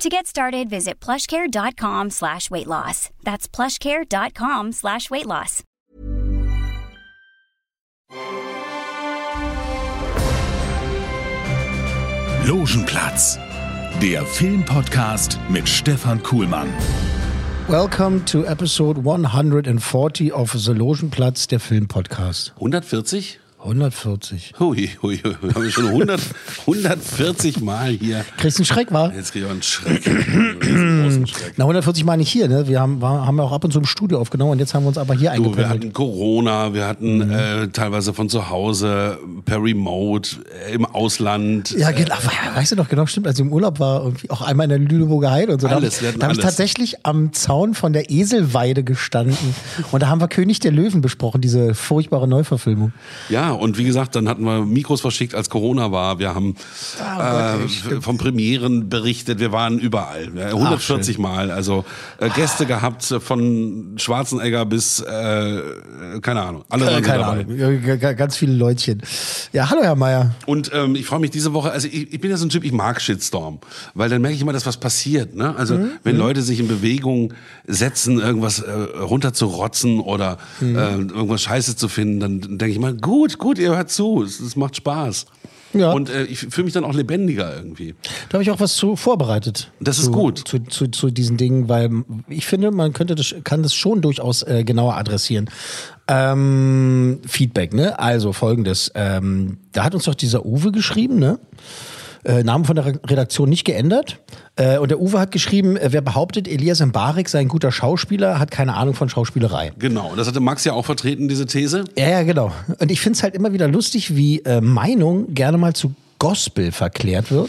To get started, visit plushcare.com slash weight loss. That's plushcare.com slash weight loss. Logenplatz, der Filmpodcast mit Stefan Kuhlmann. Welcome to episode 140 of The Logenplatz, der Filmpodcast. 140? 140. Hui, hui, hui. Wir haben schon 100, 140 Mal hier. Kriegst einen Schreck, war? Jetzt kriegen wir einen Schreck. einen großen Schreck. Na, 140 Mal nicht hier, ne? Wir haben, war, haben ja auch ab und zu im Studio aufgenommen und jetzt haben wir uns aber hier Du, wir eingependelt. hatten Corona, wir hatten Mhm. äh, teilweise von zu Hause, per Remote, äh, im Ausland. Ja, genau. Weißt du doch genau, stimmt, als ich im Urlaub war, irgendwie auch einmal in der Lüneburger Heide und so. Hab Alles, ich- da habe ich alles. tatsächlich am Zaun von der Eselweide gestanden und da haben wir König der Löwen besprochen, diese furchtbare Neuverfilmung. Ja, und wie gesagt, dann hatten wir Mikros verschickt, als Corona war. Wir haben Ah, äh, okay, von Premieren berichtet. Wir waren überall. Ja, 140 Mal. Also äh, Gäste gehabt, äh, von Schwarzenegger bis, äh, keine Ahnung. Alle keine dabei. Ahnung, ganz viele Leutchen. Ja, hallo Herr Meier. Und ähm, ich freue mich diese Woche, also ich, ich bin ja so ein Typ, ich mag Shitstorm, weil dann merke ich immer, dass was passiert. Ne? Also Mhm. wenn Leute sich in Bewegung setzen, irgendwas äh, runterzurotzen oder Mhm. äh, irgendwas Scheiße zu finden, dann denke ich mal, gut, gut, ihr hört zu, es, es macht Spaß. Ja. Und äh, ich fühle mich dann auch lebendiger irgendwie. Da habe ich auch was zu vorbereitet. Das ist zu, gut. Zu, zu, zu diesen Dingen, weil ich finde, man könnte das, kann das schon durchaus äh, genauer adressieren. Ähm, Feedback, ne? Also folgendes. Ähm, da hat uns doch dieser Uwe geschrieben, ne? Äh, Namen von der Re- Redaktion nicht geändert. Äh, und der Uwe hat geschrieben, äh, wer behauptet, Elias Mbarek sei ein guter Schauspieler, hat keine Ahnung von Schauspielerei. Genau, das hatte Max ja auch vertreten, diese These. Ja, ja, genau. Und ich finde es halt immer wieder lustig, wie äh, Meinung gerne mal zu Gospel verklärt wird.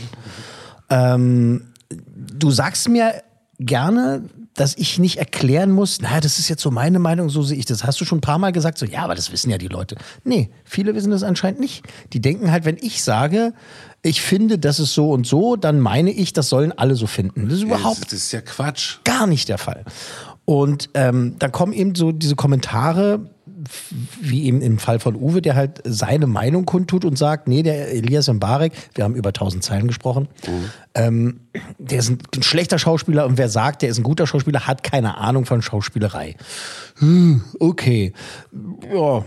Ähm, du sagst mir gerne, dass ich nicht erklären muss, naja, das ist jetzt so meine Meinung, so sehe ich das. Hast du schon ein paar Mal gesagt, so, ja, aber das wissen ja die Leute. Nee, viele wissen das anscheinend nicht. Die denken halt, wenn ich sage, ich finde, das ist so und so, dann meine ich, das sollen alle so finden. Das ist überhaupt Das ist ja Quatsch. gar nicht der Fall. Und ähm, da kommen eben so diese Kommentare, wie eben im Fall von Uwe, der halt seine Meinung kundtut und sagt, nee, der Elias Mbarek, wir haben über 1000 Zeilen gesprochen, ähm, der ist ein, ein schlechter Schauspieler und wer sagt, der ist ein guter Schauspieler, hat keine Ahnung von Schauspielerei. Hm, okay. Ja.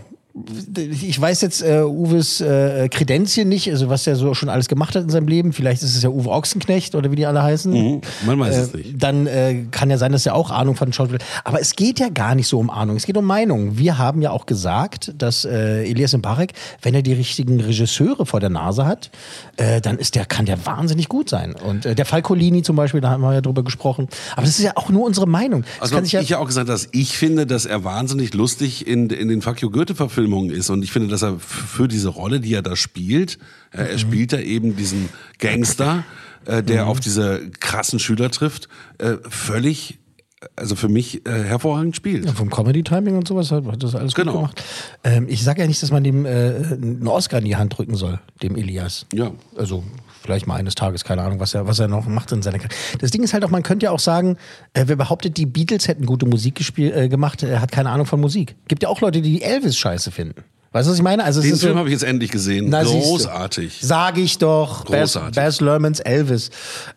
Ich weiß jetzt äh, Uwes äh, Kredenzien nicht, also was er so schon alles gemacht hat in seinem Leben. Vielleicht ist es ja Uwe Ochsenknecht oder wie die alle heißen. Mhm, man weiß es Äh, nicht. Dann äh, kann ja sein, dass er auch Ahnung von Schauspiel. Aber es geht ja gar nicht so um Ahnung, es geht um Meinung. Wir haben ja auch gesagt, dass äh, Elias Mbarek, wenn er die richtigen Regisseure vor der Nase hat, äh, dann ist der, kann der wahnsinnig gut sein. Und äh, der Falcolini zum Beispiel, da haben wir ja drüber gesprochen. Aber das ist ja auch nur unsere Meinung. Das Also kann habe sich ja, ich ja auch gesagt, dass ich finde, dass er wahnsinnig lustig in, in den Fuck You Goethe-Verfilmungen ist. Und ich finde, dass er für diese Rolle, die er da spielt, äh, Mhm. er spielt da eben diesen Gangster, äh, der auf diese krassen Schüler trifft, äh, völlig, also für mich äh, hervorragend spielt. Ja, vom Comedy-Timing und sowas hat, hat das alles Genau. gut gemacht. Ähm, ich sage ja nicht, dass man dem äh, einen Oscar in die Hand drücken soll, dem Elias. Ja. Also vielleicht mal eines Tages, keine Ahnung, was er, was er noch macht in seiner Karriere. Das Ding ist halt auch, man könnte ja auch sagen, äh, wer behauptet, die Beatles hätten gute Musik gespielt, äh, gemacht, er hat keine Ahnung von Musik. Gibt ja auch Leute, die Elvis scheiße finden. Weißt du, was ich meine? Also es Den Film so, habe ich jetzt endlich gesehen. Na. Großartig. Sag ich doch. Großartig. Baz Luhrmanns Elvis.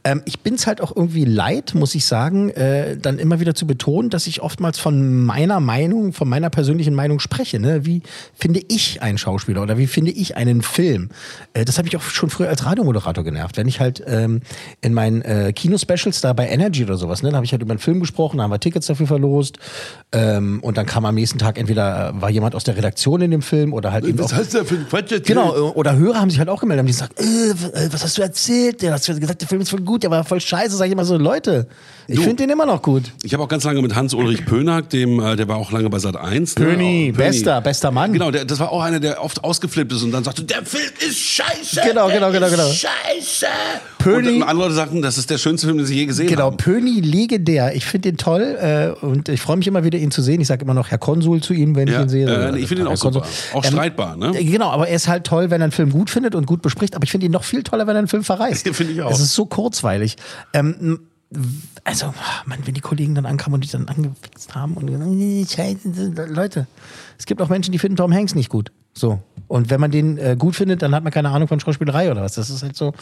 Ähm, ich bin's halt auch irgendwie leid, muss ich sagen, äh, dann immer wieder zu betonen, dass ich oftmals von meiner Meinung, von meiner persönlichen Meinung spreche. Ne? Wie finde ich einen Schauspieler oder wie finde ich einen Film? Äh, das habe ich auch schon früher als Radiomoderator genervt. Wenn ich halt ähm, in meinen äh, Kinospecials da bei Energy oder sowas, ne, da habe ich halt über einen Film gesprochen, da haben wir Tickets dafür verlost ähm, und dann kam am nächsten Tag entweder äh, war jemand aus der Redaktion in dem Film Film oder halt eben Was auch, hast du da für ein Quatsch erzählt? Genau, äh, oder Hörer haben sich halt auch gemeldet, haben die gesagt, äh, äh, was hast du erzählt? Der hat gesagt, der Film ist voll gut, der war voll scheiße. Sag ich immer so, Leute, ich finde den immer noch gut. Ich habe auch ganz lange mit Hans-Ulrich Pönack, dem, äh, der war auch lange bei Sat 1. Pöni, bester, bester Mann. Genau, der, das war auch einer, der oft ausgeflippt ist und dann sagte, der Film ist scheiße. Genau, genau, genau, genau. Scheiße. Pöni- Und andere Leute sagten, das ist der schönste Film, den sie je gesehen Genau, haben. Pöni legendär. Ich finde den toll äh, und ich freue mich immer wieder, ihn zu sehen. Ich sage immer noch Herr Konsul zu ihm, wenn Ja, ich ihn sehe. äh, ich finde ihn auch super. Auch streitbar, ne? äh, Genau, aber er ist halt toll, wenn er einen Film gut findet und gut bespricht. Aber ich finde ihn noch viel toller, wenn er einen Film verreißt. Finde ich auch. Es ist so kurzweilig. Ähm, also, Mann, wenn die Kollegen dann ankamen und die dann angefixt haben und gesagt, "Nee, Scheiße, Leute, es gibt auch Menschen, die finden Tom Hanks nicht gut. So. Und wenn man den äh, gut findet, dann hat man keine Ahnung von Schauspielerei oder was. Das ist halt so.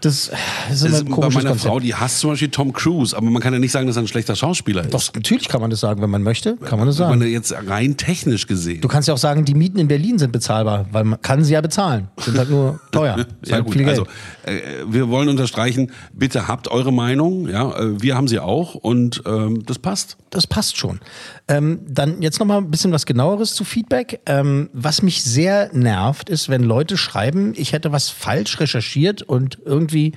Das, das ist immer Das ist bei meiner Konzept. Frau, die hasst zum Beispiel Tom Cruise, aber man kann ja nicht sagen, dass er ein schlechter Schauspieler ist. Doch, natürlich kann man das sagen, wenn man möchte, kann man das Wenn sagen. jetzt rein technisch gesehen. Du kannst ja auch sagen, die Mieten in Berlin sind bezahlbar, weil man kann sie ja bezahlen. Sind halt nur teuer. Ja halt gut, viel Geld. also äh, wir wollen unterstreichen, bitte habt eure Meinung, ja, äh, wir haben sie auch und ähm, das passt. das passt schon. Ähm, dann jetzt noch mal ein bisschen was genaueres zu Feedback. Ähm, was mich sehr nervt, ist, wenn Leute schreiben, ich hätte was falsch recherchiert und irgendwie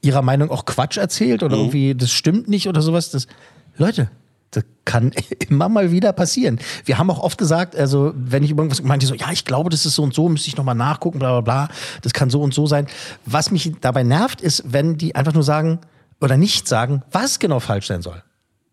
ihrer Meinung auch Quatsch erzählt oder irgendwie das stimmt nicht oder sowas. Das, Leute, das kann immer mal wieder passieren. Wir haben auch oft gesagt, also wenn ich irgendwas meinte, so, ja, ich glaube, das ist so und so, müsste ich nochmal nachgucken, bla bla bla, das kann so und so sein. Was mich dabei nervt, ist, wenn die einfach nur sagen oder nicht sagen, was genau falsch sein soll.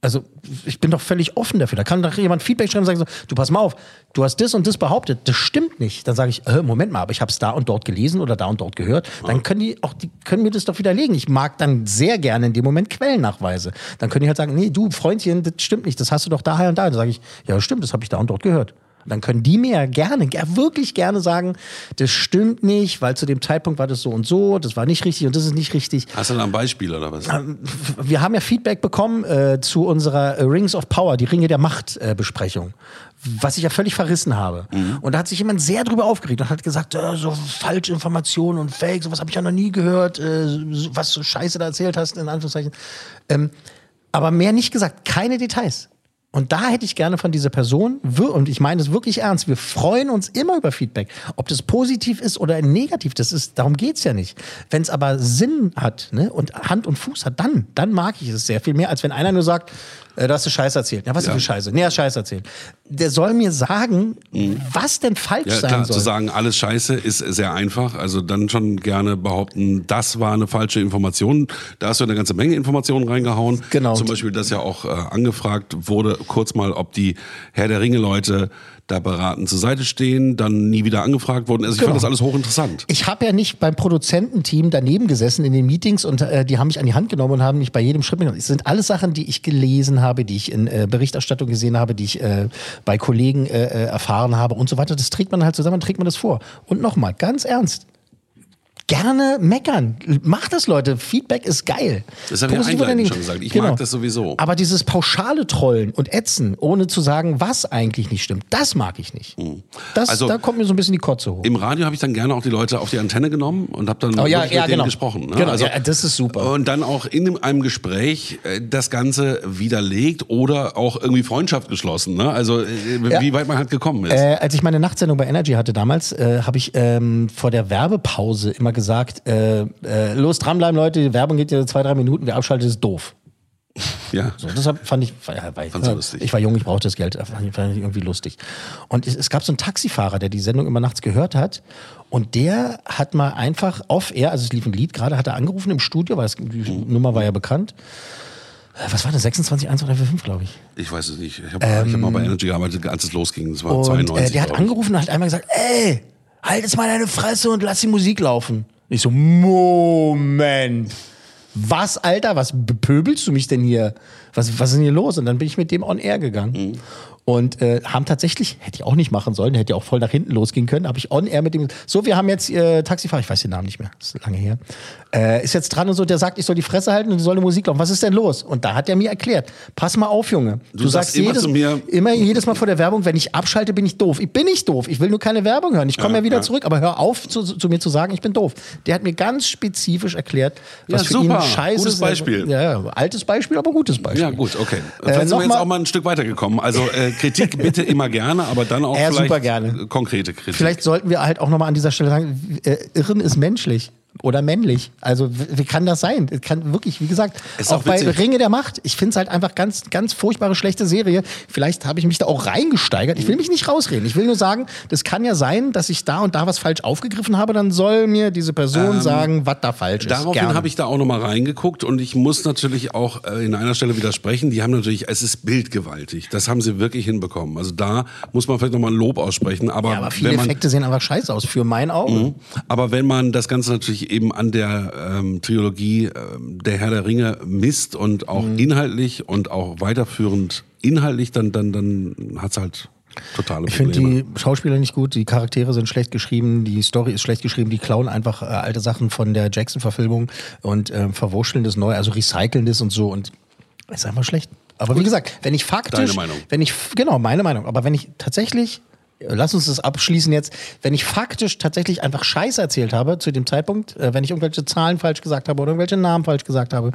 Also ich bin doch völlig offen dafür. Da kann doch jemand Feedback schreiben und sagen so, du pass mal auf, du hast das und das behauptet, das stimmt nicht. Dann sage ich, äh, Moment mal, aber ich habe es da und dort gelesen oder da und dort gehört. Dann können die auch, die können mir das doch widerlegen. Ich mag dann sehr gerne in dem Moment Quellennachweise. Dann können die halt sagen, nee, du Freundchen, das stimmt nicht, das hast du doch daher und da. Dann sage ich, ja, stimmt, das habe ich da und dort gehört. Und dann können die mir gerne, ger- wirklich gerne sagen, das stimmt nicht, weil zu dem Zeitpunkt war das so und so, das war nicht richtig und das ist nicht richtig Hast du da ein Beispiel oder was? wir haben ja Feedback bekommen äh, zu unserer äh, Rings of Power, die Ringe der Macht äh, Besprechung, was ich ja völlig verrissen habe. Und da hat sich jemand sehr drüber aufgeregt und hat gesagt, äh, so Falschinformationen und Fake, sowas habe ich ja noch nie gehört, äh, was du Scheiße da erzählt hast, in Anführungszeichen. Ähm, aber mehr nicht gesagt, keine Details. Und da hätte ich gerne von dieser Person, und ich meine es wirklich ernst, wir freuen uns immer über Feedback. Ob das positiv ist oder negativ, das ist, darum geht's ja nicht. Wenn es aber Sinn hat ne, und Hand und Fuß hat, dann, dann mag ich es sehr viel mehr, als wenn einer nur sagt, äh, du hast du Scheiße erzählt. Ja, was Ja. für Scheiße? Nee, hat Scheiße erzählt. Der soll mir sagen, was denn falsch Mhm. Ja, sein klar, soll. zu sagen, alles scheiße ist sehr einfach. Also dann schon gerne behaupten, das war eine falsche Information. Da hast du eine ganze Menge Informationen reingehauen. Genau. Zum Beispiel, dass ja auch äh, angefragt wurde, kurz mal, ob die Herr der Ringe-Leute da beraten zur Seite stehen, dann nie wieder angefragt wurden. Also ich Genau. fand das alles hochinteressant. Ich habe ja nicht beim Produzententeam daneben gesessen in den Meetings und äh, die haben mich an die Hand genommen und haben mich bei jedem Schritt mitgenommen. Es sind alles Sachen, die ich gelesen habe, die ich in äh, Berichterstattung gesehen habe, die ich äh, bei Kollegen äh, äh, erfahren habe und so weiter. Das trägt man halt zusammen, trägt man das vor. Und nochmal, ganz ernst. Gerne meckern. Macht das, Leute. Feedback ist geil. Das habe ich Positiv oder einleitend schon gesagt. Ich Genau. mag das sowieso. Aber dieses pauschale Trollen und Ätzen, ohne zu sagen, was eigentlich nicht stimmt, das mag ich nicht. Das, Also- da kommt mir so ein bisschen die Kotze hoch. Im Radio habe ich dann gerne auch die Leute auf die Antenne genommen und habe dann Oh ja, ja, mit denen genau. gesprochen. Ne? Genau, ja, das ist super. Und dann auch in einem Gespräch äh, das Ganze widerlegt oder auch irgendwie Freundschaft geschlossen. Ne? Also äh, wie weit man halt gekommen ist. Äh, als ich meine Nachtsendung bei Energy hatte damals, äh, habe ich ähm, vor der Werbepause immer gesagt, äh, äh, los dranbleiben Leute, die Werbung geht ja zwei, drei Minuten, wer abschaltet ist doof. ja. So, deshalb fand ich, war, war, Fandst du lustig? ich war jung, ich brauchte das Geld, fand ich, fand ich irgendwie lustig. Und es, es gab so einen Taxifahrer, der die Sendung immer nachts gehört hat und der hat mal einfach off-air, also es lief ein Lied gerade, hat er angerufen im Studio, weil es, die Mhm. Nummer war ja bekannt. Äh, Was war das? 26, 1, 2, 3, 4, 5, glaube ich. Ich weiß es nicht. Ich habe ich hab mal bei Energy gearbeitet, als es losging. Das war Ähm, Und 92. äh, der hat angerufen und hat einmal gesagt, ey, halt jetzt mal deine Fresse und lass die Musik laufen. Ich so, Moment. Was, Alter, was bepöbelst du mich denn hier? Was, was ist denn hier los? Und dann bin ich mit dem on air gegangen. Und äh, haben tatsächlich, hätte ich auch nicht machen sollen, hätte ja auch voll nach hinten losgehen können, habe ich on air mit dem, so, wir haben jetzt äh, Taxifahrer, ich weiß den Namen nicht mehr, das ist lange her, äh, ist jetzt dran und so, der sagt, ich soll die Fresse halten und soll eine Musik laufen. Was ist denn los? Und da hat er mir erklärt, pass mal auf, Junge. Du, sagst immer jedes, mir- immer jedes Mal vor der Werbung, wenn ich abschalte, bin ich doof. Ich bin nicht doof. Ich will nur keine Werbung hören. Ich komme ja, Ja, wieder ja. zurück, aber hör auf, zu, zu mir zu sagen, ich bin doof. Der hat mir ganz spezifisch erklärt, was Ja, für super. ihn scheiße ist. Beispiel. Ja, ja, altes Beispiel, aber gutes Beispiel. Ja, gut, okay. Äh, Vielleicht sind noch wir jetzt mal- auch mal ein Stück weitergekommen. Also äh, Kritik bitte immer gerne, aber dann auch Ja, vielleicht super gerne. konkrete Kritik. Vielleicht sollten wir halt auch nochmal an dieser Stelle sagen, äh, Irren ist menschlich. Oder männlich. Also, wie kann das sein? Es kann wirklich, wie gesagt, Ist auch, auch bei. Ringe der Macht. Ich finde es halt einfach ganz, ganz furchtbare, schlechte Serie. Vielleicht habe ich mich da auch reingesteigert. Ich will mich nicht rausreden. Ich will nur sagen, das kann ja sein, dass ich da und da was falsch aufgegriffen habe. Dann soll mir diese Person sagen, was da falsch ist. Daraufhin habe ich da auch nochmal reingeguckt und ich muss natürlich auch äh, in einer Stelle widersprechen. Die haben natürlich, es ist bildgewaltig. Das haben sie wirklich hinbekommen. Also da muss man vielleicht nochmal ein Lob aussprechen. Aber, ja, aber viele man, Effekte sehen einfach scheiße aus, für mein Auge. Mhm. Aber wenn man das Ganze natürlich eben an der ähm, Trilogie ähm, Der Herr der Ringe misst und auch Mhm. inhaltlich und auch weiterführend inhaltlich, dann, dann, dann hat's halt totale Ich finde Probleme. die Schauspieler nicht gut, die Charaktere sind schlecht geschrieben, die Story ist schlecht geschrieben, die klauen einfach äh, alte Sachen von der Jackson-Verfilmung und ähm, verwurschteln das neu, also recyceln das und so und ist einfach schlecht. Aber wie gesagt, wenn ich faktisch, Deine Meinung. wenn ich genau meine Meinung, aber wenn ich tatsächlich äh, Lass uns das abschließen jetzt. Wenn ich faktisch tatsächlich einfach Scheiße erzählt habe zu dem Zeitpunkt, äh, wenn ich irgendwelche Zahlen falsch gesagt habe oder irgendwelche Namen falsch gesagt habe,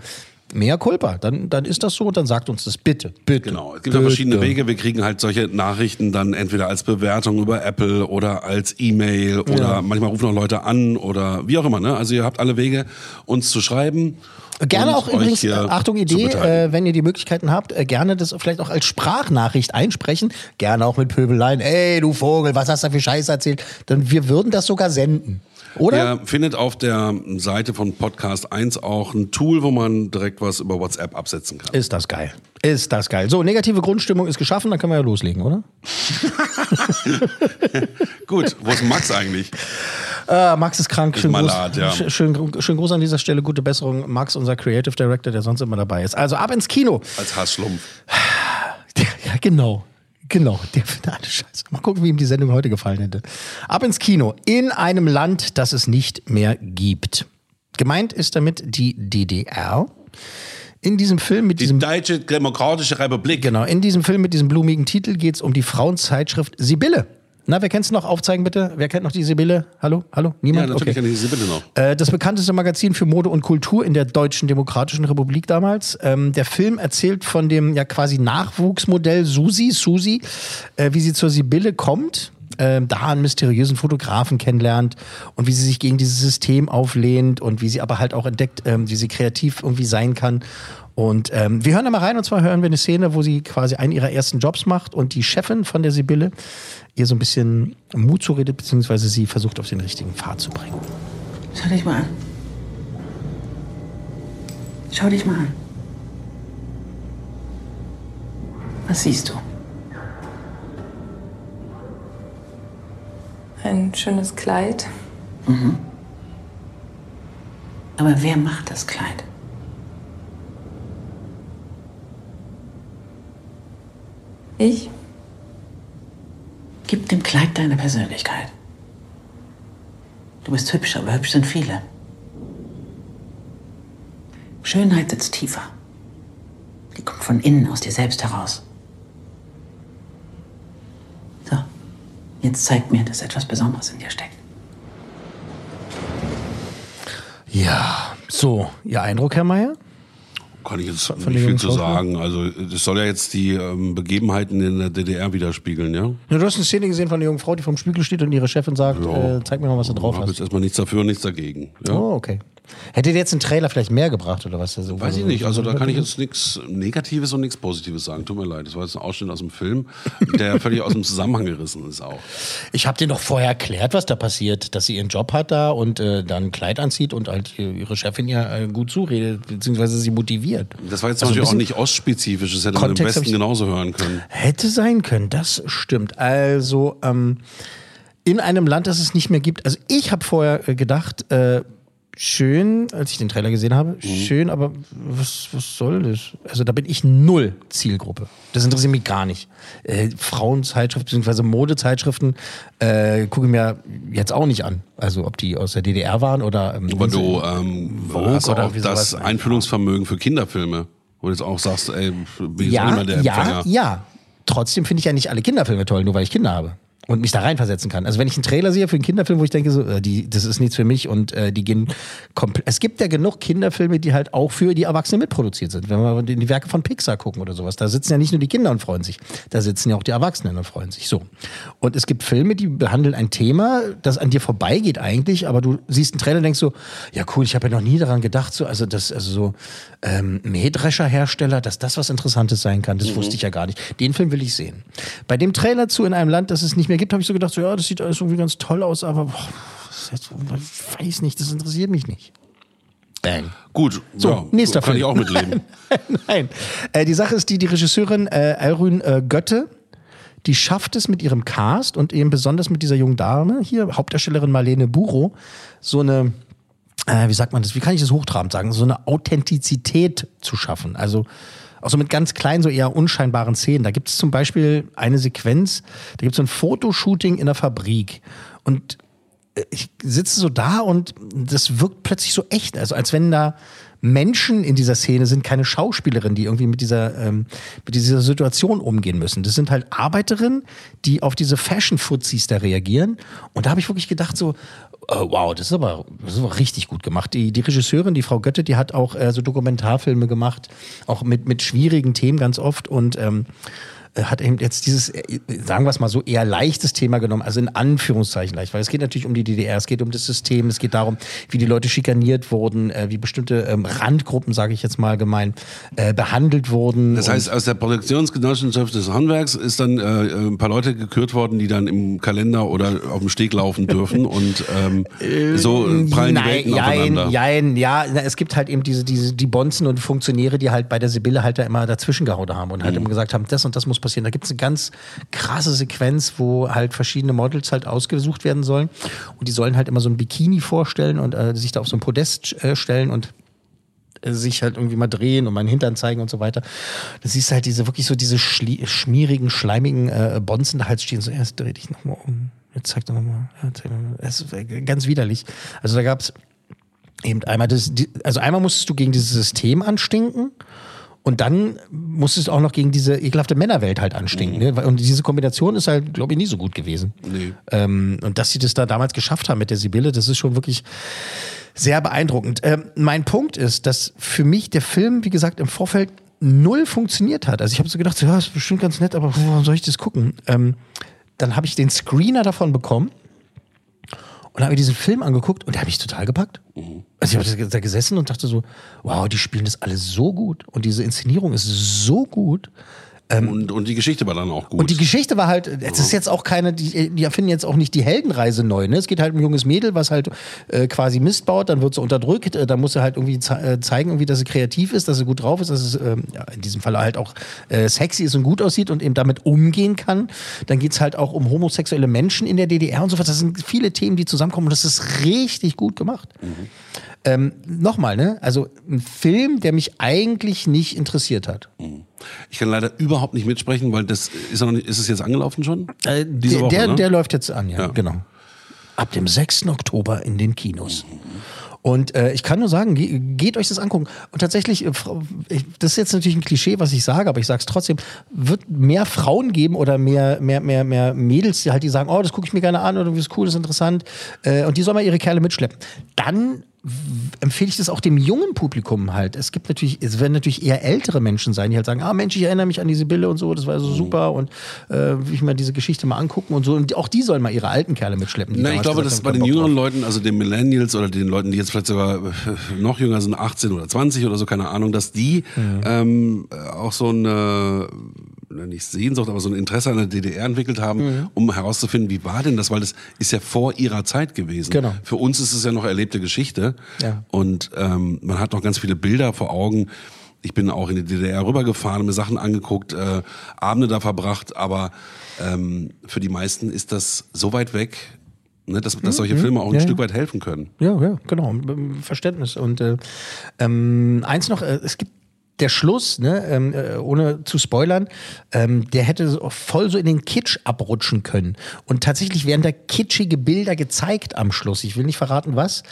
mehr Culpa, dann, dann ist das so und dann sagt uns das bitte, bitte. Genau, es gibt ja bitte. verschiedene Wege. Wir kriegen halt solche Nachrichten dann entweder als Bewertung über Apple oder als E-Mail oder Ja. manchmal rufen auch Leute an oder wie auch immer. Ne? Also ihr habt alle Wege, uns zu schreiben. Gerne auch übrigens, äh, Achtung Idee, äh, wenn ihr die Möglichkeiten habt, äh, gerne das vielleicht auch als Sprachnachricht einsprechen. Gerne auch mit Pöbeleien. Ey, du Vogel, was hast du da für Scheiße erzählt? Dann wir würden das sogar senden. Oder? Ihr findet auf der Seite von Podcast 1 auch ein Tool, wo man direkt was über WhatsApp absetzen kann. Ist das geil. Ist das geil. So, negative Grundstimmung ist geschaffen, dann können wir ja loslegen, oder? Gut, wo ist Max eigentlich? Äh, Max ist krank. Schön, Malat, Gruß, ja. sch- schön, schön Gruß an dieser Stelle. Gute Besserung. Max, unser Creative Director, der sonst immer dabei ist. Also ab ins Kino. Als Hassschlumpf. Ja, genau. Genau, der findet alle Scheiße. Mal gucken, wie ihm die Sendung heute gefallen hätte. Ab ins Kino. In einem Land, das es nicht mehr gibt. Gemeint ist damit die DDR. In diesem Film mit Die diesem Deutsche Demokratische Republik. Genau, in diesem Film mit diesem blumigen Titel geht es um die Frauenzeitschrift Sibylle. Na, wer kennt's noch? Aufzeigen bitte. Wer kennt noch die Sibylle? Hallo? Hallo? Ja, Niemand? natürlich okay. kann ich diese bitte noch. Äh, Das bekannteste Magazin für Mode und Kultur in der Deutschen Demokratischen Republik damals. Ähm, der Film erzählt von dem ja quasi Nachwuchsmodell Susi, Susi, äh, wie sie zur Sibylle kommt, äh, da einen mysteriösen Fotografen kennenlernt und wie sie sich gegen dieses System auflehnt und wie sie aber halt auch entdeckt, ähm, wie sie kreativ irgendwie sein kann. Und ähm, wir hören da mal rein und zwar hören wir eine Szene, wo sie quasi einen ihrer ersten Jobs macht und die Chefin von der Sibylle ihr so ein bisschen Mut zuredet, beziehungsweise sie versucht auf den richtigen Pfad zu bringen. Schau dich mal an. Schau dich mal an. Was siehst du? Ein schönes Kleid. Aber wer macht das Kleid? Ich? Gib dem Kleid deine Persönlichkeit. Du bist hübsch, aber hübsch sind viele. Schönheit sitzt tiefer. Die kommt von innen aus dir selbst heraus. So, jetzt zeig mir, dass etwas Besonderes in dir steckt. Ja, so, Ihr Eindruck, Herr Mayer? Kann ich jetzt nicht der viel zu Schauspielerin? sagen. Also das soll ja jetzt die ähm, Begebenheiten in der DDR widerspiegeln, ja? Ja, du hast eine Szene gesehen von einer jungen Frau, die vorm Spiegel steht und ihre Chefin sagt, Ja. äh, zeig mir mal, was du drauf Ich habe hast. jetzt erstmal nichts dafür und nichts dagegen. Ja? Oh, okay. Hättet ihr jetzt einen Trailer vielleicht mehr gebracht oder was? Also, Weiß ich nicht, also da kann ich jetzt nichts Negatives und nichts Positives sagen. Tut mir leid, das war jetzt ein Ausschnitt aus dem Film, der völlig aus dem Zusammenhang gerissen ist auch. Ich habe dir doch vorher erklärt, was da passiert, dass sie ihren Job hat da und äh, dann ein Kleid anzieht und halt ihre Chefin ja äh, gut zuredet, beziehungsweise sie motiviert. Das war jetzt Also Beispiel auch nicht ostspezifisch, das hätte man im Kontext Westen genauso hören können. Hätte sein können, das stimmt. Also ähm, in einem Land, das es nicht mehr gibt. Also ich habe vorher äh, gedacht, äh, schön, als ich den Trailer gesehen habe, Mhm. schön, aber was, was soll das? Also da bin ich null Zielgruppe. Das interessiert mich gar nicht. Äh, Frauenzeitschriften bzw. Modezeitschriften äh, gucke ich mir jetzt auch nicht an. Also ob die aus der DDR waren oder ähm, Aber du ähm, hast auch wie das. Einfühlungsvermögen für Kinderfilme, wo du jetzt auch sagst, ey, bin ich ja, mehr der ja, Empfänger. ja. Trotzdem finde ich ja nicht alle Kinderfilme toll, nur weil ich Kinder habe. Und mich da reinversetzen kann. Also wenn ich einen Trailer sehe für einen Kinderfilm, wo ich denke, so, äh, die, das ist nichts für mich und äh, die gehen komplett. Es gibt ja genug Kinderfilme, die halt auch für die Erwachsenen mitproduziert sind. Wenn wir in die Werke von Pixar gucken oder sowas, da sitzen ja nicht nur die Kinder und freuen sich, da sitzen ja auch die Erwachsenen und freuen sich. So. Und es gibt Filme, die behandeln ein Thema, das an dir vorbeigeht eigentlich, aber du siehst einen Trailer und denkst so, ja cool, ich habe ja noch nie daran gedacht, so, also das, also so ähm, Mähdrescherhersteller, dass das was Interessantes sein kann, das wusste ich ja gar nicht. Den Film will ich sehen. Bei dem Trailer zu in einem Land, das es nicht mehr gibt, habe ich so gedacht, so, ja, das sieht alles irgendwie ganz toll aus, aber boah, jetzt, ich weiß nicht, das interessiert mich nicht. Bang. Gut, So, ja, nächster kann Film. ich auch mitleben. Nein. Äh, die Sache ist die, die Regisseurin äh, Alrün äh, Götte, die schafft es mit ihrem Cast und eben besonders mit dieser jungen Dame hier, Hauptdarstellerin Marlene Buro, so eine, äh, wie sagt man das, wie kann ich das hochtrabend sagen, so eine Authentizität zu schaffen. Also auch so mit ganz kleinen, so eher unscheinbaren Szenen. Da gibt es zum Beispiel eine Sequenz, da gibt es ein Fotoshooting in der Fabrik und ich sitze so da und das wirkt plötzlich so echt, also als wenn da Menschen in dieser Szene sind, keine Schauspielerinnen, die irgendwie mit dieser, ähm, mit dieser Situation umgehen müssen. Das sind halt Arbeiterinnen, die auf diese Fashion-Fuzis da reagieren. Und da habe ich wirklich gedacht so, äh, wow, das ist, aber, das ist aber richtig gut gemacht. Die, die Regisseurin, die Frau Götte, die hat auch äh, so Dokumentarfilme gemacht, auch mit, mit schwierigen Themen ganz oft und ähm, äh, hat eben jetzt dieses, äh, sagen wir es mal so, eher leichtes Thema genommen, also in Anführungszeichen leicht, weil es geht natürlich um die DDR, es geht um das System, es geht darum, wie die Leute schikaniert wurden, äh, wie bestimmte ähm, Randgruppen, sage ich jetzt mal gemein, äh, behandelt wurden. Das heißt, aus der Produktionsgenossenschaft des Handwerks ist dann äh, ein paar Leute gekürt worden, die dann im Kalender oder auf dem Steg laufen dürfen und ähm, so prallen die Welten aufeinander. Jein, ja, es gibt halt eben diese, diese, die Bonzen und Funktionäre, die halt bei der Sibylle halt da immer dazwischen gehauen haben und halt Mhm. immer gesagt haben, das und das muss passieren. Da gibt es eine ganz krasse Sequenz, wo halt verschiedene Models halt ausgesucht werden sollen und die sollen halt immer so ein Bikini vorstellen und äh, sich da auf so ein Podest äh, stellen und äh, sich halt irgendwie mal drehen und meinen Hintern zeigen und so weiter. Da siehst du halt diese wirklich so diese schmierigen, schleimigen äh, Bonzen da halt stehen, so erst dreh dich nochmal um. Jetzt zeig doch nochmal. Es ist äh, ganz widerlich. Also da gab's eben einmal das, also einmal musstest du gegen dieses System anstinken. Und dann musstest du auch noch gegen diese ekelhafte Männerwelt halt anstinken. Ne? Und diese Kombination ist halt, glaube ich, nie so gut gewesen. Nee. Ähm, und dass sie das da damals geschafft haben mit der Sibylle, das ist schon wirklich sehr beeindruckend. Ähm, mein Punkt ist, dass für mich der Film, wie gesagt, im Vorfeld null funktioniert hat. Also ich habe so gedacht, so, ja, ist bestimmt ganz nett, aber warum soll ich das gucken? Ähm, dann habe ich den Screener davon bekommen und habe mir diesen Film angeguckt und der hat mich total gepackt. Also ich habe da gesessen und dachte so, wow, die spielen das alles so gut und diese Inszenierung ist so gut. Und, und die Geschichte war dann auch gut. Und die Geschichte war halt, es ist jetzt auch keine, die, die erfinden jetzt auch nicht die Heldenreise neu. Ne? Es geht halt um ein junges Mädel, was halt äh, quasi Mist baut, dann wird sie unterdrückt, äh, dann muss sie halt irgendwie ze äh, zeigen, irgendwie, dass sie kreativ ist, dass sie gut drauf ist, dass es ähm, ja, in diesem Fall halt auch äh, sexy ist und gut aussieht und eben damit umgehen kann. Dann geht's halt auch um homosexuelle Menschen in der DDR und so was. Das sind viele Themen, die zusammenkommen und das ist richtig gut gemacht. Ähm, Nochmal, ne? Also ein Film, der mich eigentlich nicht interessiert hat. ich kann leider überhaupt nicht mitsprechen, weil das ist, noch nicht, ist es jetzt angelaufen schon? Äh, Diese der, Woche, der, ne? der läuft jetzt an, ja, Ja. genau. Ab dem 6. Oktober in den Kinos. Und äh, ich kann nur sagen, ge geht euch das angucken. Und tatsächlich, äh, das ist jetzt natürlich ein Klischee, was ich sage, aber ich sage es trotzdem, wird mehr Frauen geben oder mehr, mehr, mehr, mehr Mädels, die halt die sagen, oh, das gucke ich mir gerne an oder wie ist cool, das ist interessant. Äh, und die sollen mal ihre Kerle mitschleppen. Dann empfehle ich das auch dem jungen Publikum halt. Es gibt natürlich, es werden natürlich eher ältere Menschen sein, die halt sagen, ah Mensch, ich erinnere mich an die Sibylle und so, das war so super und äh, will ich mir diese Geschichte mal angucken und so. Und auch die sollen mal ihre alten Kerle mitschleppen. Na, ich glaube, dass bei den jüngeren. Leuten, also den Millennials oder den Leuten, die jetzt vielleicht sogar noch jünger sind, 18 oder 20 oder so, keine Ahnung, dass die ähm, äh, auch so eine, nicht Sehnsucht, aber so ein Interesse an der DDR entwickelt haben, um herauszufinden, wie war denn das, weil das ist ja vor ihrer Zeit gewesen. Genau. Für uns ist es ja noch erlebte Geschichte Ja. und ähm, man hat noch ganz viele Bilder vor Augen. Ich bin auch in die DDR rübergefahren, mir Sachen angeguckt, äh, Abende da verbracht, aber ähm, für die meisten ist das so weit weg, ne, dass, dass solche Filme auch ein Mhm. Ja, Stück ja. weit helfen können. Ja, ja, genau. Verständnis. Und äh, ähm, eins noch, äh, es gibt der Schluss, ne, ähm, äh, ohne zu spoilern, ähm, der hätte voll so in den Kitsch abrutschen können. Und tatsächlich werden da kitschige Bilder gezeigt am Schluss. Ich will nicht verraten, was.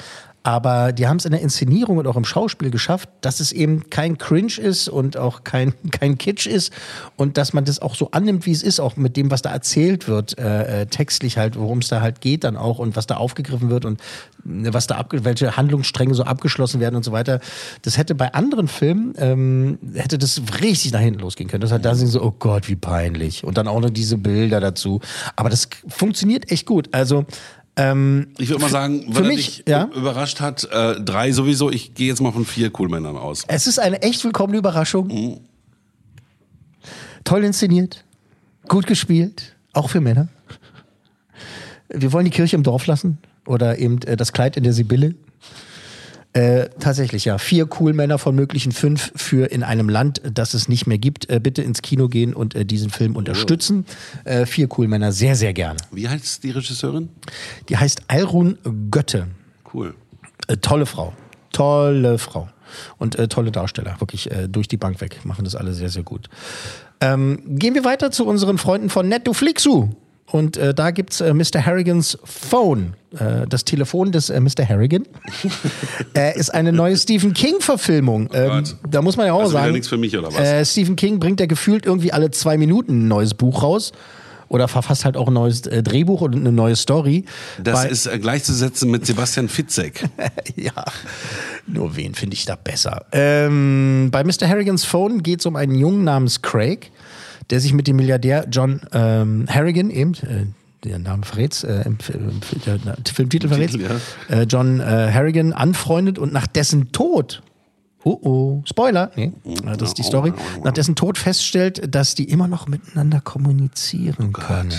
Aber die haben es in der Inszenierung und auch im Schauspiel geschafft, dass es eben kein Cringe ist und auch kein, kein Kitsch ist und dass man das auch so annimmt, wie es ist, auch mit dem, was da erzählt wird, äh, äh, textlich halt, worum es da halt geht dann auch und was da aufgegriffen wird und äh, was da abge welche Handlungsstränge so abgeschlossen werden und so weiter. Das hätte bei anderen Filmen, ähm, hätte das richtig nach hinten losgehen können. Das hat da sind so, oh Gott, wie peinlich. Und dann auch noch diese Bilder dazu. Aber das funktioniert echt gut. Also, ähm, Ich würde mal sagen, wenn er mich, dich ja. überrascht hat, äh, drei sowieso. Ich gehe jetzt mal von vier Coolmännern aus. Es ist eine echt willkommene Überraschung. Toll inszeniert, gut gespielt, auch für Männer. Wir wollen die Kirche im Dorf lassen oder eben äh, das Kleid in der Sibylle. Äh, tatsächlich, ja. Vier cool Männer von möglichen fünf für in einem Land, das es nicht mehr gibt. Äh, bitte ins Kino gehen und äh, diesen Film unterstützen. Äh, vier cool Männer, sehr, sehr gerne. Wie heißt die Regisseurin? Die heißt Alrun Götte. Cool. Äh, tolle Frau. Tolle Frau. Und äh, tolle Darsteller. Wirklich äh, durch die Bank weg. Machen das alle sehr, sehr gut. Ähm, gehen wir weiter zu unseren Freunden von Netflixu. Und äh, da gibt's äh, Mr. Harrigans Phone. Äh, das Telefon des äh, Mr. Harrigan. äh, ist eine neue Stephen King-Verfilmung. ähm, Gott. da muss man ja auch Also sagen. nichts für mich, oder was? Äh, Stephen King bringt ja gefühlt irgendwie alle zwei Minuten ein neues Buch raus. Oder verfasst halt auch ein neues Drehbuch und eine neue Story. Das Bei- ist gleichzusetzen mit Sebastian Fitzek. ja, nur wen finde ich da besser? Ähm, bei Mr. Harrigans Phone geht es um einen Jungen namens Craig, der sich mit dem Milliardär John ähm, Harrigan, eben, äh, der Name verrät's, äh, der Filmtitel verrät's, Titel, äh, John äh, Harrigan anfreundet und nach dessen Tod Oh oh, Spoiler, nee, äh, das ist die Story. Nach dessen Tod feststellt, dass die immer noch miteinander kommunizieren können.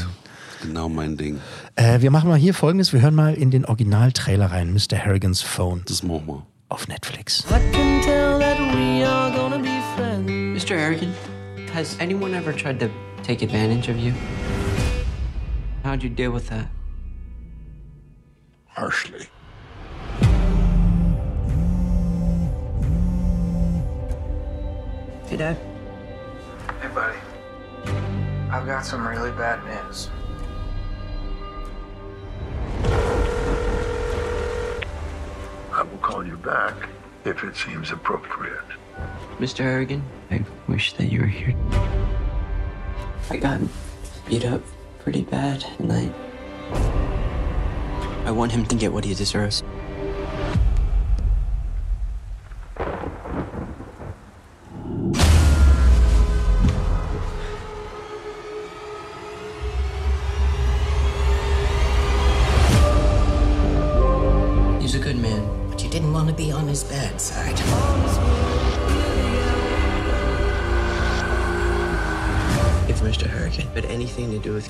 Genau mein Ding. Äh, wir machen mal hier folgendes: Wir hören mal in den Originaltrailer rein, Mr. Harrigans Phone Das machen wir. auf Netflix. I can tell that we are gonna be friends. Mr. Harrigan, has anyone ever tried to take advantage of you? How'd you deal with that? harshly. Hey, Dad. Hey, buddy. I've got some really bad news. I will call you back if it seems appropriate. Mr. Harrigan, I wish that you were here. I got beat up pretty bad, and I. I want him to get what he deserves.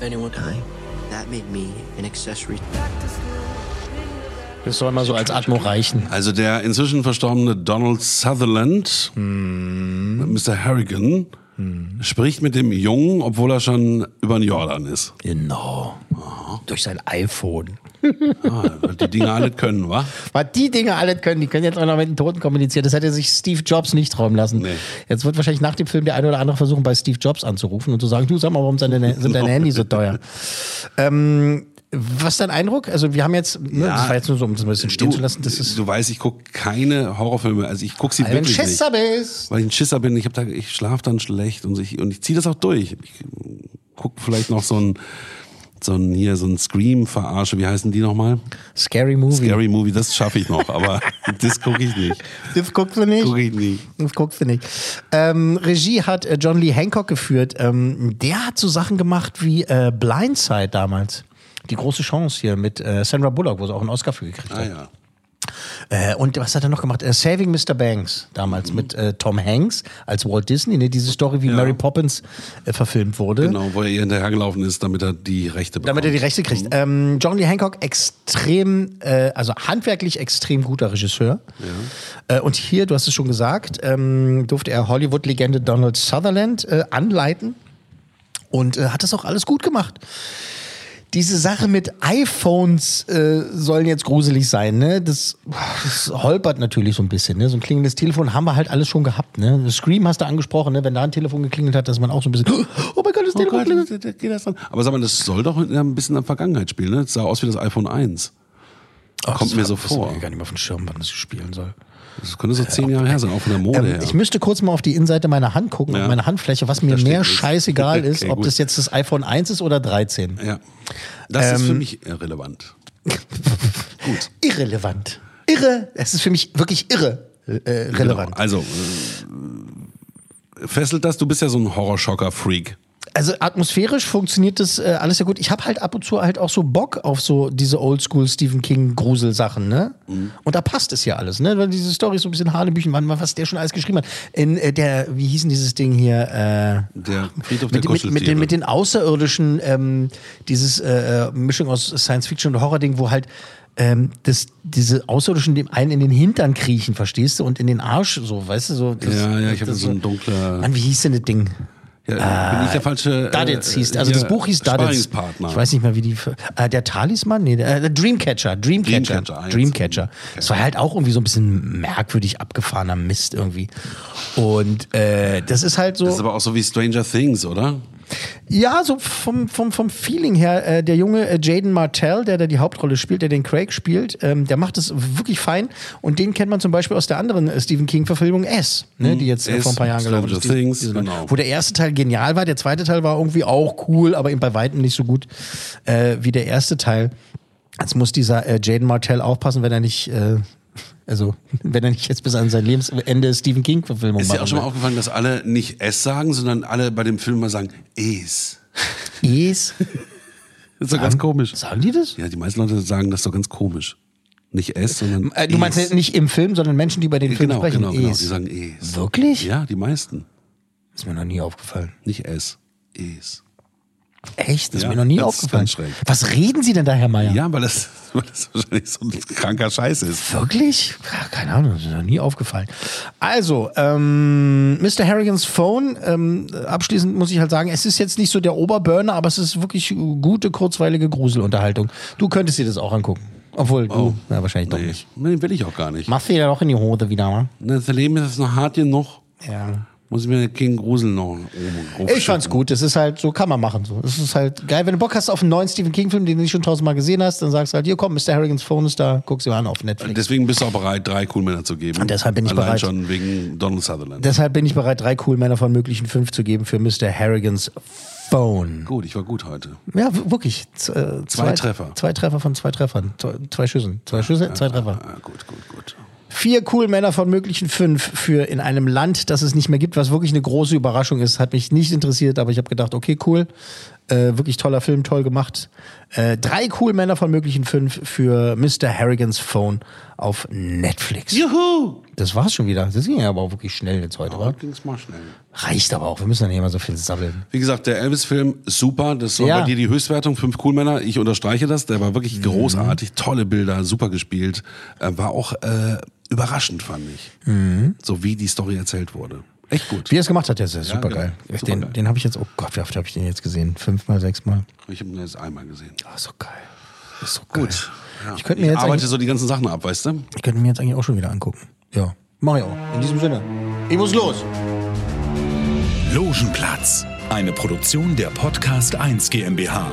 Anyone dying, that made me an accessory. Das soll mal so als Atmo reichen. Also der inzwischen verstorbene Donald Sutherland, Mr. Harrigan, spricht mit dem Jungen, obwohl er schon über den Jordan ist. Genau. Durch sein iPhone. Ah, weil die Dinge alle können, wa? Was die Dinge alle können, die können jetzt auch noch mit den Toten kommunizieren. Das hätte sich Steve Jobs nicht träumen lassen. Nee. Jetzt wird wahrscheinlich nach dem Film der eine oder andere versuchen, bei Steve Jobs anzurufen und zu sagen, du sag mal, warum sind deine, sind deine Handys so teuer? ähm, was ist dein Eindruck? Also wir haben jetzt, ne, Ja. das war jetzt nur so, um das ein bisschen stehen Du, zu lassen, das ist, du weißt, ich gucke keine Horrorfilme. Also ich gucke sie du ein wirklich nicht. Schisser bist. Weil ich ein Schisser bin, ich, hab da, ich schlafe dann schlecht und ich, und ich ziehe das auch durch. Ich guck vielleicht noch so ein, so ein hier so ein Scream-Verarsche, wie heißen die nochmal? Scary Movie. Scary Movie, das schaffe ich noch, aber das gucke ich nicht. Das guckst du nicht? Gucke ich nicht. Das guckst du nicht. Ähm, Regie hat äh, John Lee Hancock geführt. Ähm, der hat so Sachen gemacht wie äh, Blindside damals. Die große Chance hier mit äh, Sandra Bullock, wo sie auch einen Oscar für gekriegt Ah hat. ja. Äh, und was hat er noch gemacht? Äh, Saving Mr. Banks damals mit äh, Tom Hanks als Walt Disney. Ne? Diese Story, wie Mary Poppins äh, verfilmt wurde. Genau, wo er ihr hinterhergelaufen ist, damit er die Rechte bekommt. Damit er die Rechte kriegt. Ähm, John Lee Hancock, extrem, äh, also handwerklich extrem guter Regisseur. Äh, und hier, du hast es schon gesagt, ähm, durfte er Hollywood-Legende Donald Sutherland anleiten und hat das auch alles gut gemacht. Diese Sache mit iPhones äh, sollen jetzt gruselig sein, ne? Das, das holpert natürlich so ein bisschen, ne? So ein klingendes Telefon haben wir halt alles schon gehabt, ne? Das Scream hast du angesprochen, ne? Wenn da ein Telefon geklingelt hat, dass man auch so ein bisschen, oh mein Gott, das Oh Telefon klingelt. geht das dann. Aber sag mal, das soll doch ein bisschen in der Vergangenheit spielen, ne? Das sah aus wie das iPhone 1. Kommt mir so vor. ich gar nicht mehr auf dem Schirm, wann das spielen soll. Das könnte so zehn Jahre her sein, auch von der Mode Ähm, her. ich müsste kurz mal auf die Innenseite meiner Hand gucken, Ja. auf meine Handfläche, was mir mehr scheißegal ist, Okay, ob gut. das jetzt das iPhone 1 ist oder 13. ja. Das ist für Ähm, mich irrelevant. Irrelevant. Irre. Es ist für mich wirklich irre äh, relevant. Genau. Also, äh, fesselt das, du bist ja so ein Horrorschocker-Freak. Also atmosphärisch funktioniert das äh, alles sehr gut. Ich habe halt ab und zu halt auch so Bock auf so diese Oldschool Stephen King Gruselsachen, ne? Mhm. Und da passt es ja alles, ne? Weil diese Story so ein bisschen Hanebüchen, wann was der schon alles geschrieben hat. In äh, der, wie hieß denn dieses Ding hier? Äh, Der Friedhof der mit, mit, mit, den, mit den Außerirdischen, ähm, dieses äh, äh, Mischung aus Science Fiction und Horror-Ding, wo halt ähm, das, diese Außerirdischen dem einen in den Hintern kriechen, verstehst du? Und in den Arsch, so, weißt du, so. Das, Ja, ja, ich habe das so ein dunkler. Mann, wie hieß denn das Ding? Ja, bin ich der falsche. Daditz äh, hieß, also das Buch hieß Daditz. Ich weiß nicht mehr, wie die. Äh, der Talisman? Nee, der, äh, Dreamcatcher. Dreamcatcher. Dreamcatcher. Dreamcatcher. Das war halt auch irgendwie so ein bisschen merkwürdig abgefahrener Mist irgendwie. Und äh, das ist halt so. Das ist aber auch so wie Stranger Things, oder? Ja, so vom, vom, vom Feeling her, äh, der junge äh, Jaden Martell, der da die Hauptrolle spielt, der den Craig spielt, ähm, der macht es wirklich fein. Und den kennt man zum Beispiel aus der anderen äh, Stephen King-Verfilmung S, ne, die jetzt äh, S, vor ein paar Jahren gelaufen ist. Things, diese- genau. Wo der erste Teil genial war, der zweite Teil war irgendwie auch cool, aber eben bei weitem nicht so gut äh, wie der erste Teil. Jetzt muss dieser äh, Jaden Martell aufpassen, wenn er nicht. Äh, also, wenn er nicht jetzt bis an sein Lebensende Stephen King-Verfilmung Ist dir auch schon mal aufgefallen, dass alle nicht S sagen, sondern alle bei dem Film mal sagen Es. Es? Das ist doch ganz komisch. Sagen die das? Ja, die meisten Leute sagen das doch ganz komisch. Nicht S, sondern Äh, du meinst Es. nicht im Film, sondern Menschen, die bei den Filmen Genau, sprechen. genau, genau. Es. Die sagen Es. Wirklich? Ja, die meisten. Ist mir noch nie aufgefallen. Nicht S. Es. Echt? Das ist Ja, mir noch nie ist aufgefallen. Was reden Sie denn da, Herr Meier? Ja, weil das, weil das wahrscheinlich so ein kranker Scheiß ist. Wirklich? Keine Ahnung, das ist mir noch nie aufgefallen. Also, ähm, Mr. Harrigans Phone, ähm, abschließend muss ich halt sagen, es ist jetzt nicht so der Oberburner, aber es ist wirklich gute, kurzweilige Gruselunterhaltung. Du könntest dir das auch angucken. Obwohl, du, ja, wahrscheinlich doch Oh. Nee, nicht. nee, will ich auch gar nicht. Machst du ja doch in die Hose wieder, wa? Das Leben ist noch hart genug. Ja. Muss ich mir King Grusel noch oben Ich fand's gut. Das ist halt, so kann man machen. So. Es ist halt geil. Wenn du Bock hast auf einen neuen Stephen King-Film, den du nicht schon tausendmal gesehen hast, dann sagst du halt, hier komm, Mr. Harrigans Phone ist da, guck's dir an auf Netflix. Deswegen bist du auch bereit, drei Coolmänner zu geben. Und deshalb bin ich Allein bereit. schon wegen Donald Sutherland. Deshalb bin ich bereit, drei cool Männer von möglichen fünf zu geben für Mr. Harrigans Phone. gut, ich war gut heute. Ja, wirklich. Z äh, Zwei Treffer. Zwei Treffer von zwei Treffern. Zwei, zwei Schüssen. Zwei Schüsse, zwei Treffer. Ah, gut, gut, gut. Vier cool Männer von möglichen fünf für in einem Land, das es nicht mehr gibt, was wirklich eine große Überraschung ist. Hat mich nicht interessiert, aber ich habe gedacht, okay, cool. Äh, wirklich toller Film, toll gemacht. Äh, drei cool Männer von möglichen fünf für Mr. Harrigans Phone auf Netflix. Juhu! Das war's schon wieder. Das ging ja aber auch wirklich schnell jetzt heute, wa? ging's mal schnell. Reicht aber auch. Wir müssen dann nicht immer so viel sabbeln. Wie gesagt, der Elvis-Film, super. Das war Ja. bei dir die Höchstwertung. Fünf Coolmänner. Ich unterstreiche das. Der war Mhm. wirklich großartig. Tolle Bilder, super gespielt. Äh, war auch äh, überraschend, fand ich. Mhm. So wie die Story erzählt wurde. Echt gut. Wie er es gemacht hat, der ist ja super geil. genau. Den, Supergeil. den habe ich jetzt, oh Gott, wie oft habe ich den jetzt gesehen? Fünfmal, sechsmal? Ich habe ihn jetzt einmal gesehen. Ah, so geil. Ist so geil. Gut. Ja. Ich könnte mir jetzt arbeite so die ganzen Sachen ab, weißt du? Ich könnte mir jetzt eigentlich auch schon wieder angucken. Ja, mach ich auch. In diesem Sinne. Ich muss los. Logenplatz, eine Produktion der Podcast 1 GmbH.